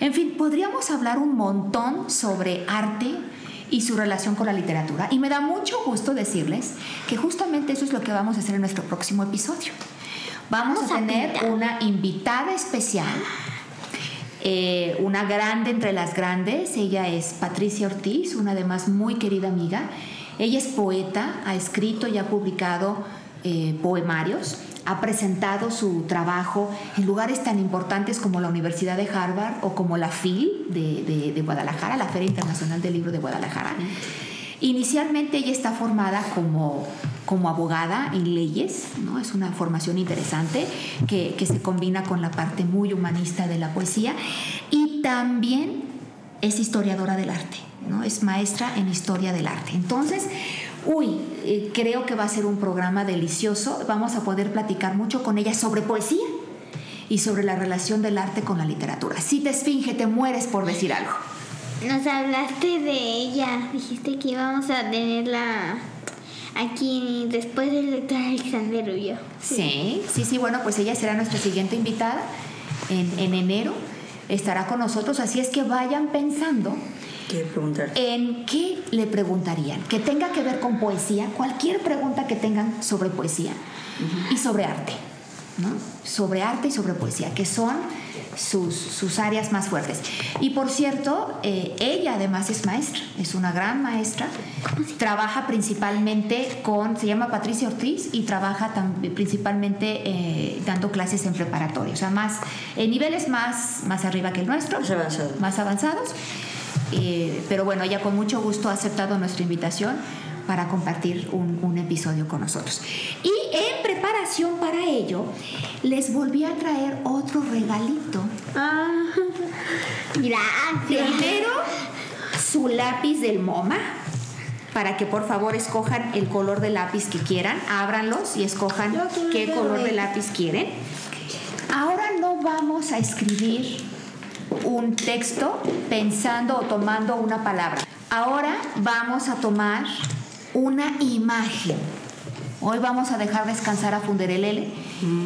En fin, podríamos hablar un montón sobre arte y su relación con la literatura. Y me da mucho gusto decirles que justamente eso es lo que vamos a hacer en nuestro próximo episodio. Vamos, Vamos a a tener una invitada especial eh, una grande entre las grandes. Ella es Patricia Ortiz, una además muy querida amiga. Ella es poeta, ha escrito y ha publicado eh, poemarios, ha presentado su trabajo en lugares tan importantes como la Universidad de Harvard o como la FIL de, de- de Guadalajara, la Feria Internacional del Libro de Guadalajara. Inicialmente ella está formada como, como abogada en leyes, ¿no? es una formación interesante que, que se combina con la parte muy humanista de la poesía y también es historiadora del arte, ¿no? es maestra en historia del arte. Entonces, uy, eh, creo que va a ser un programa delicioso, vamos a poder platicar mucho con ella sobre poesía y sobre la relación del arte con la literatura. Si te esfinge, te mueres por decir algo. Nos hablaste de ella. Dijiste que íbamos a tenerla aquí después del doctor Alexander Ullo. Sí, sí, sí, bueno, pues ella será nuestra siguiente invitada en, en enero. Estará con nosotros, así es que vayan pensando ¿Qué preguntar? en qué le preguntarían, que tenga que ver con poesía, cualquier pregunta que tengan sobre poesía y sobre arte, ¿no? Sobre arte y sobre poesía, que son sus, sus áreas más fuertes. Y por cierto, eh, ella además es maestra, es una gran maestra, trabaja principalmente con, se llama Patricia Ortiz y trabaja principalmente eh, dando clases en preparatoria, o sea, más, en niveles más, más arriba que el nuestro Más avanzado. más avanzados. Eh, pero bueno, ella con mucho gusto ha aceptado nuestra invitación para compartir un, un episodio con nosotros. Y en preparación para ello, les volví a traer otro regalito. Ah, gracias. Primero, su lápiz del MoMA, para que por favor escojan el color de lápiz que quieran, ábranlos y escojan qué color de lápiz quieren. Ahora no vamos a escribir un texto pensando o tomando una palabra. Ahora vamos a tomar una imagen. Hoy vamos a dejar descansar a Funderelele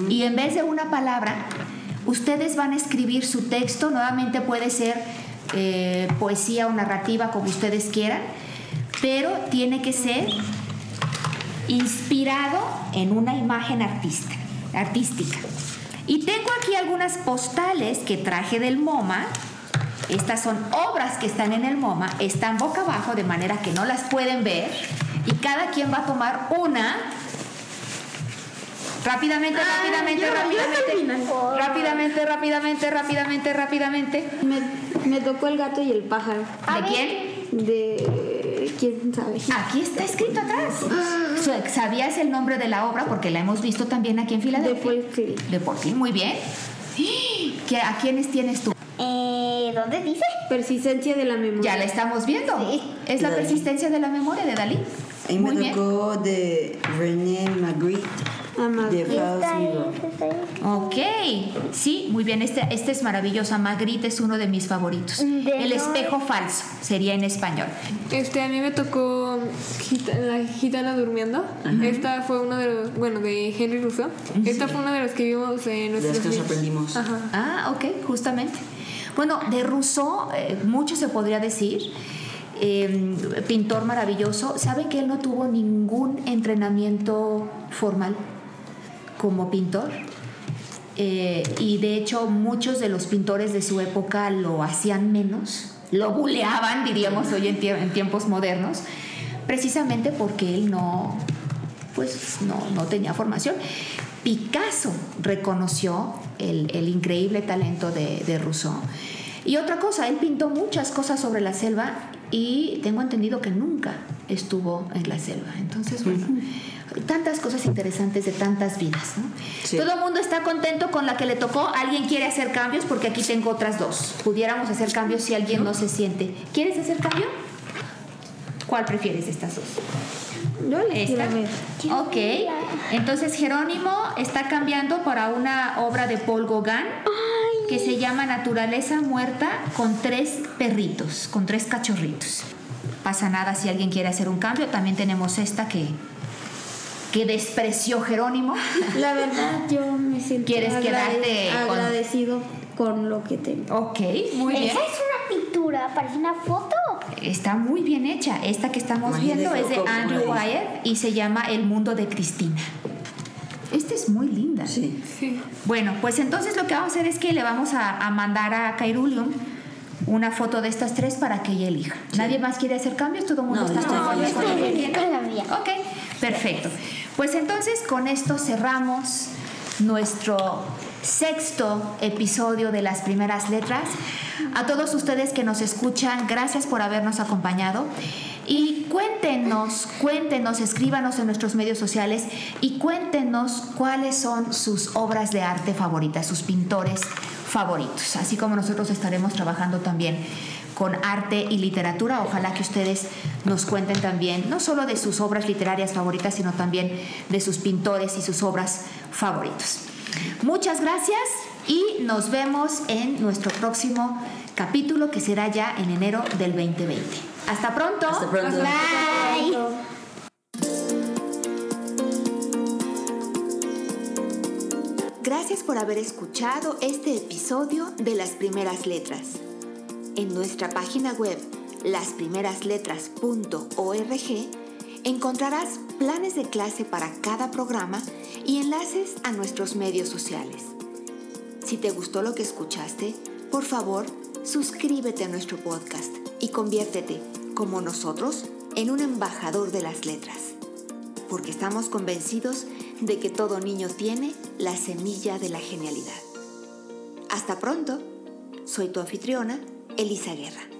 y en vez de una palabra, ustedes van a escribir su texto. Nuevamente puede ser eh, poesía o narrativa, como ustedes quieran, pero tiene que ser inspirado en una imagen artista, artística. Y tengo aquí algunas postales que traje del MoMA. Estas son obras que están en el MoMA, están boca abajo de manera que no las pueden ver y cada quien va a tomar una. Rápidamente, rápidamente, yo- yo rápidamente, terminé. rápidamente, rápidamente, rápidamente, rápidamente. Me, me tocó el gato y el pájaro. ¿De quién? De. ¿Quién sabe? Aquí está escrito atrás. Su- ¿Sabías el nombre de la obra? Porque la hemos visto también aquí en De Filadelfia. De por ti, muy bien. ¿Qué- ¿A quiénes tienes tú? Eh, ¿Dónde dice? Persistencia de la memoria. Ya la estamos viendo. Es la persistencia de la memoria de Dalí. A mí Muy me bien. tocó de René Magritte, Ah, Magritte. de. Ok, sí, muy bien. Este, este es maravillosa. Magritte es uno de mis favoritos. De El no- espejo falso sería en español. Este, a mí me tocó Gita- La Gitana Durmiendo. Esta fue uno de los, bueno, de Henry Rousseau. Esta fue una de las que vimos en De las nuestros que nos aprendimos. Ajá. Ah, ok, justamente. Bueno, de Rousseau, eh, mucho se podría decir. Eh, pintor maravilloso. ¿Saben que él no tuvo ningún entrenamiento formal como pintor? Eh, y de hecho, muchos de los pintores de su época lo hacían menos, lo buleaban, diríamos hoy en, tie- en tiempos modernos, precisamente porque él no, pues no, no tenía formación. Picasso reconoció el, el increíble talento de, de Rousseau. Y otra cosa, él pintó muchas cosas sobre la selva y tengo entendido que nunca estuvo en la selva. Entonces, bueno, tantas cosas interesantes de tantas vidas. ¿no? Sí. Todo el mundo está contento con la que le tocó. ¿Alguien quiere hacer cambios? Porque aquí tengo otras dos. Pudiéramos hacer cambios si alguien no se siente. ¿Quieres hacer cambio? ¿Cuál prefieres de estas dos? Yo le Esta. quiero ver. Ok. Entonces Jerónimo está cambiando para una obra de Paul Gauguin que se llama Naturaleza Muerta con tres perritos, con tres cachorritos. Pasa nada si alguien quiere hacer un cambio. También tenemos esta que, que despreció Jerónimo. La verdad, yo me siento ¿Quieres quedarte con- agradecido con... lo que tengo. Ok, muy bien. Esa es una pintura, parece una foto. Está muy bien hecha. Esta que estamos Imagínate viendo es de Andrew. Wyatt y se llama El mundo de Cristina. Esta es muy linda. Sí. Bueno, pues entonces lo que vamos a hacer es que le vamos a, a mandar a Kairulium una foto de estas tres para que ella elija. ¿Nadie más quiere hacer cambios? ¿Todo el mundo No, está conforme con que la tiene? con la mía. Ok, perfecto. Pues entonces con esto cerramos nuestro sexto episodio de las primeras letras. A todos ustedes que nos escuchan, gracias por habernos acompañado. Y cuéntenos, cuéntenos, escríbanos en nuestros medios sociales y cuéntenos cuáles son sus obras de arte favoritas, sus pintores favoritos. Así como nosotros estaremos trabajando también con arte y literatura. Ojalá que ustedes nos cuenten también, no solo de sus obras literarias favoritas, sino también de sus pintores y sus obras favoritos. Muchas gracias Y nos vemos en nuestro próximo capítulo que será ya en enero del 2020. Hasta pronto. Hasta pronto. Bye. Gracias por haber escuchado este episodio de Las Primeras Letras. En nuestra página web lasprimerasletras.org encontrarás planes de clase para cada programa y enlaces a nuestros medios sociales. Si te gustó lo que escuchaste, por favor, suscríbete a nuestro podcast y conviértete, como nosotros, en un embajador de las letras. Porque estamos convencidos de que todo niño tiene la semilla de la genialidad. Hasta pronto. Soy tu anfitriona, Elisa Guerra.